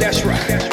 That's right.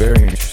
experience.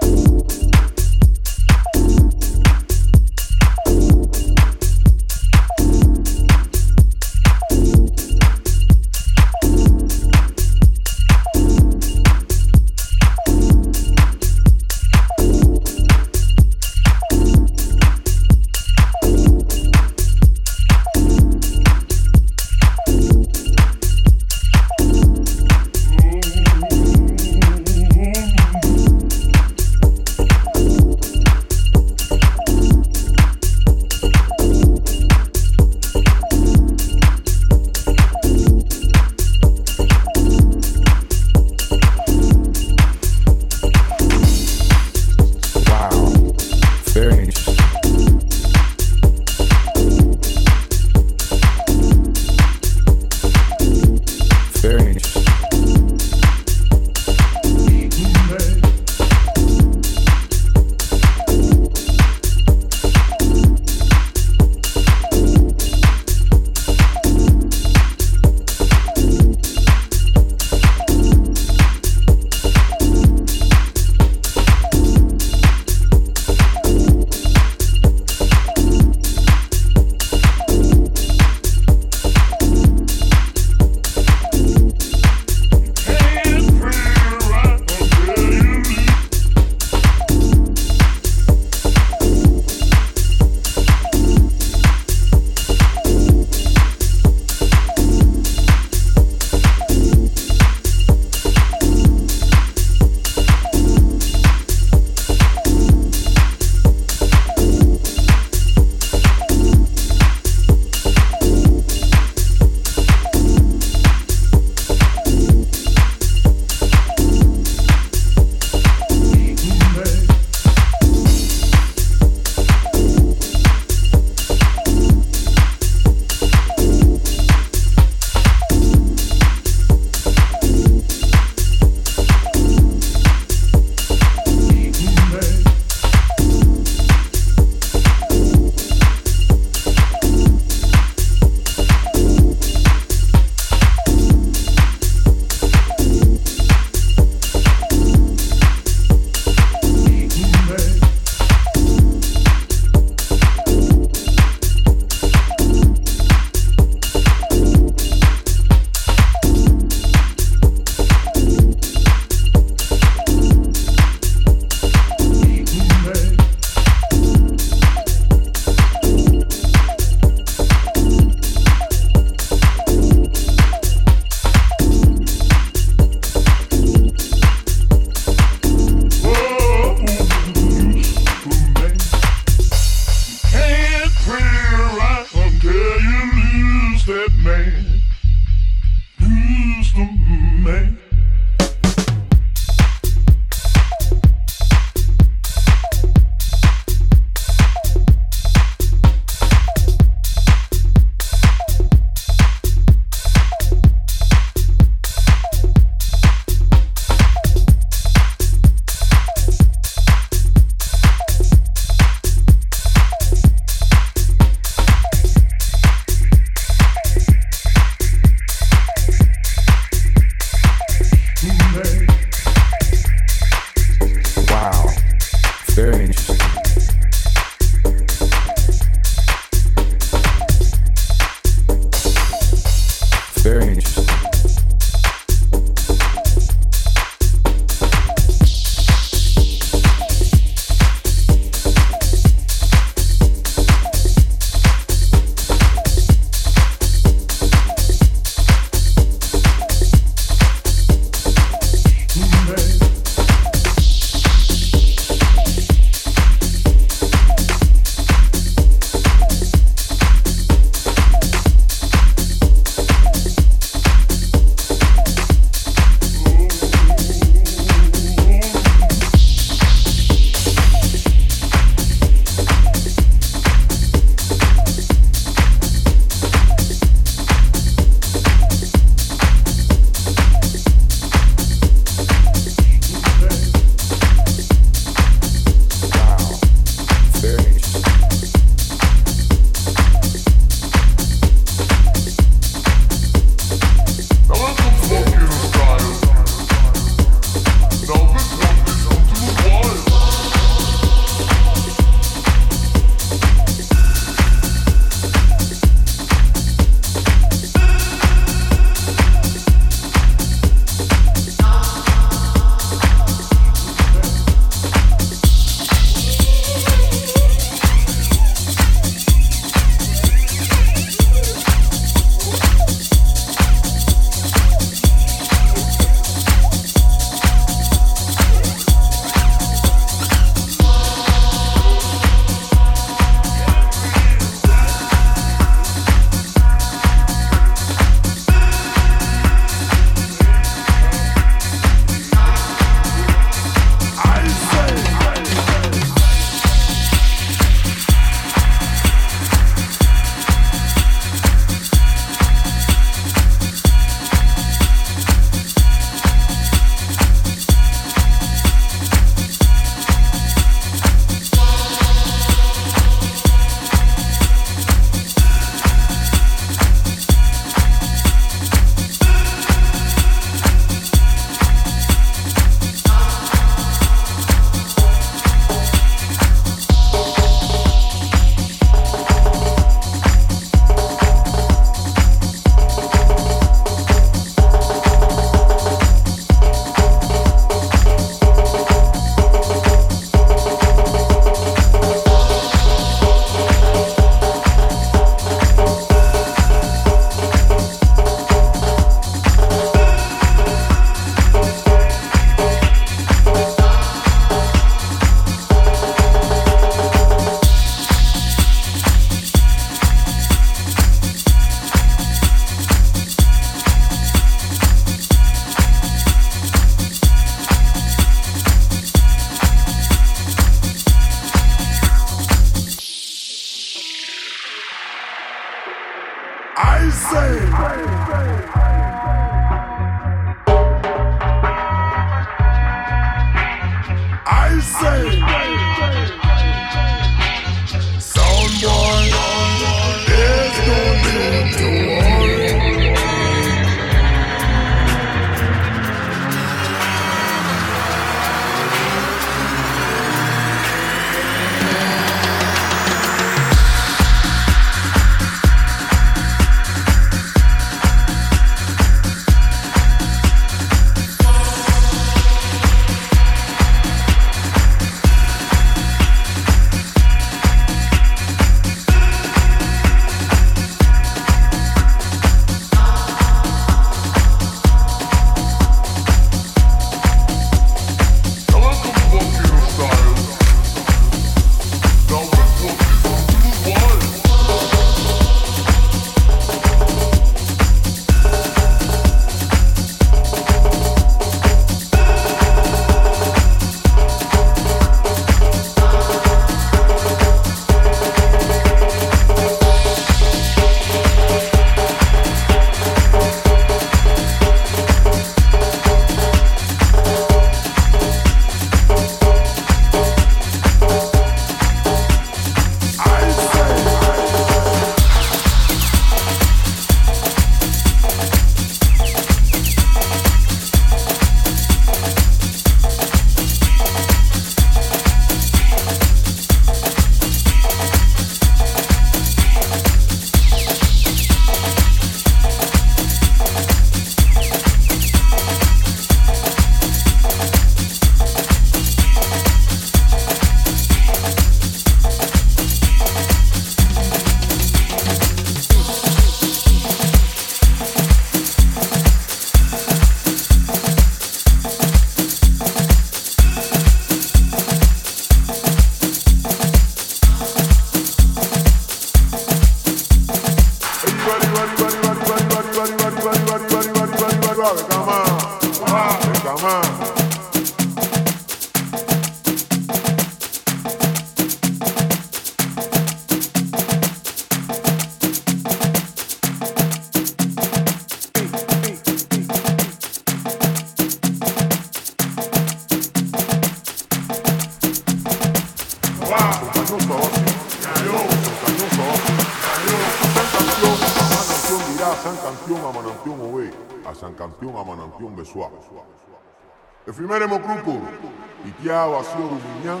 Ikia Wasio Ruminyan,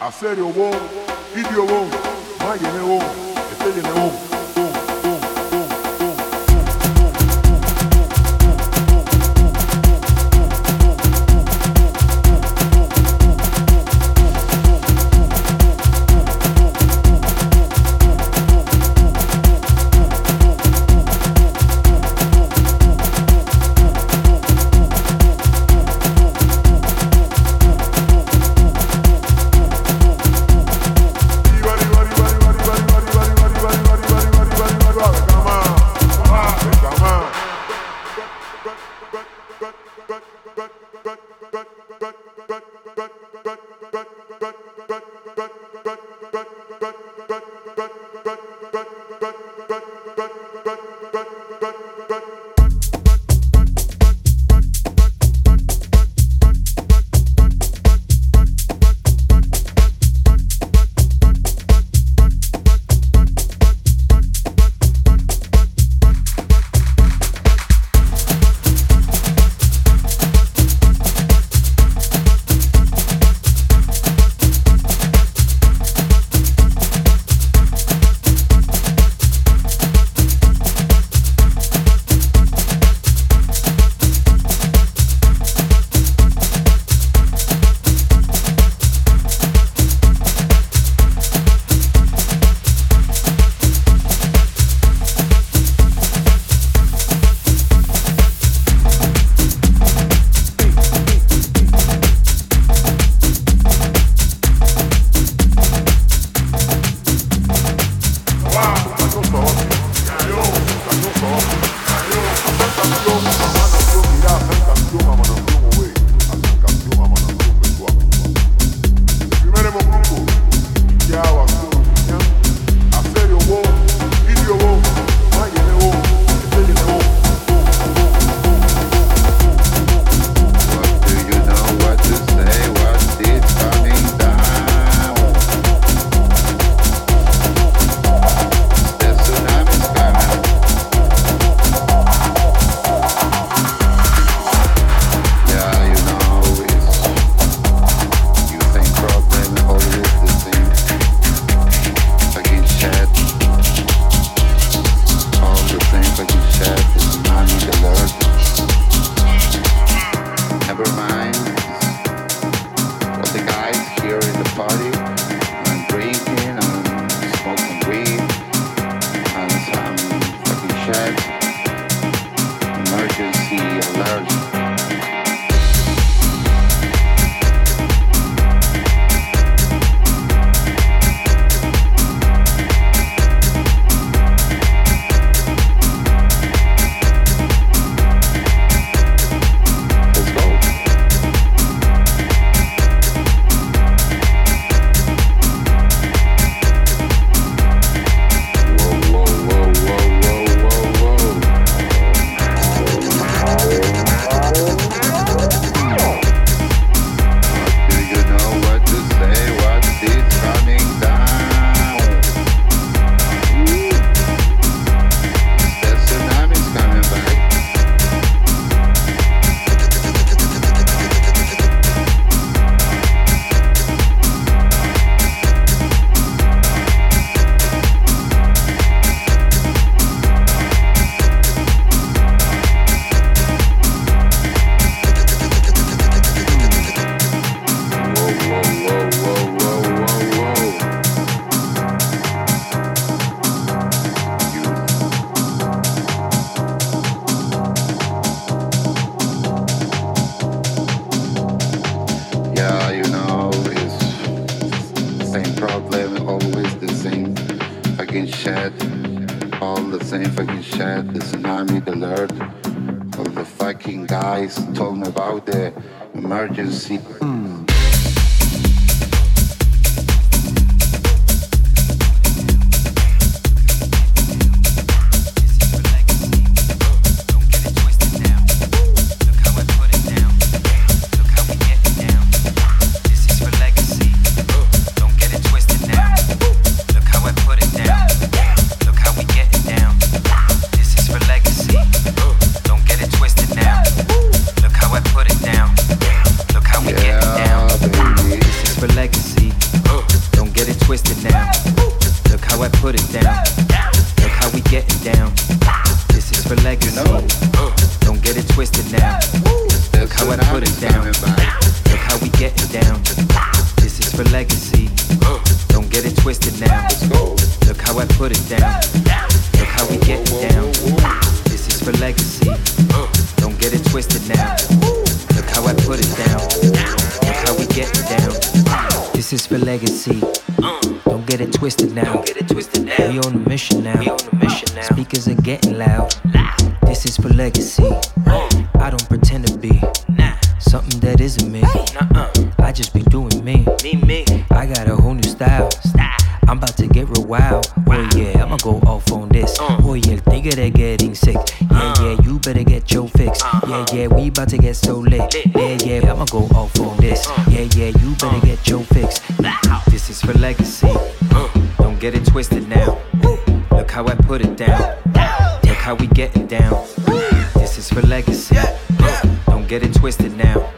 Aserio Bon, alert. All the fucking guys talking about the emergency get so lit. Yeah, yeah, I'ma go off on this. Yeah, yeah, you better get your fix. This is for legacy. Don't get it twisted now. Look how I put it down. Look how we gettin' down. This is for legacy. Don't get it twisted now.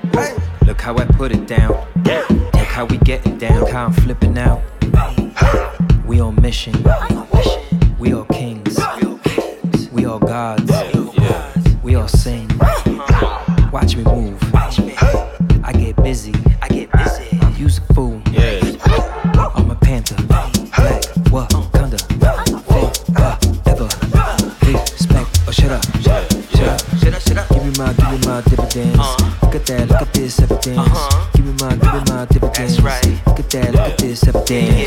Look how I put it down. Look how we gettin' down. Look how I'm flipping out. We on mission. We all kings. We all gods. day.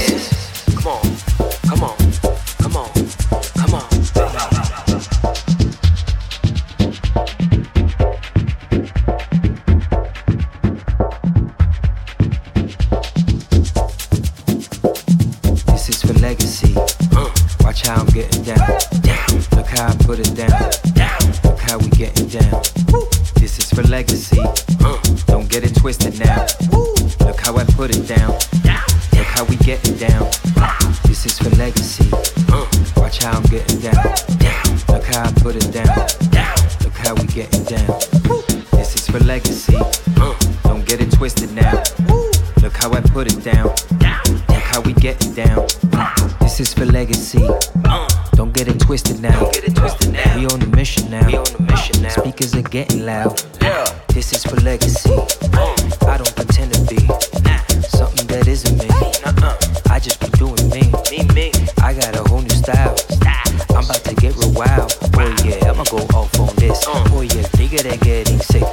I got a whole new style. I'm about to get real wild. Oh yeah, I'ma go off on this. Uh. Oh yeah, nigga, they getting sick.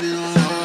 Uh. Set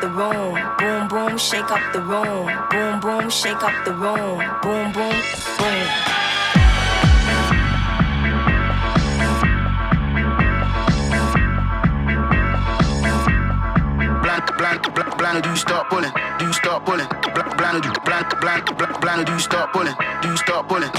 the room. Boom, boom, shake up the room. Boom, boom, shake up the room. Boom, boom, boom. Blank, do you start pulling? Do you start pulling? Blank, blank, blank, blank, blind, do you start pulling? Do you start pulling?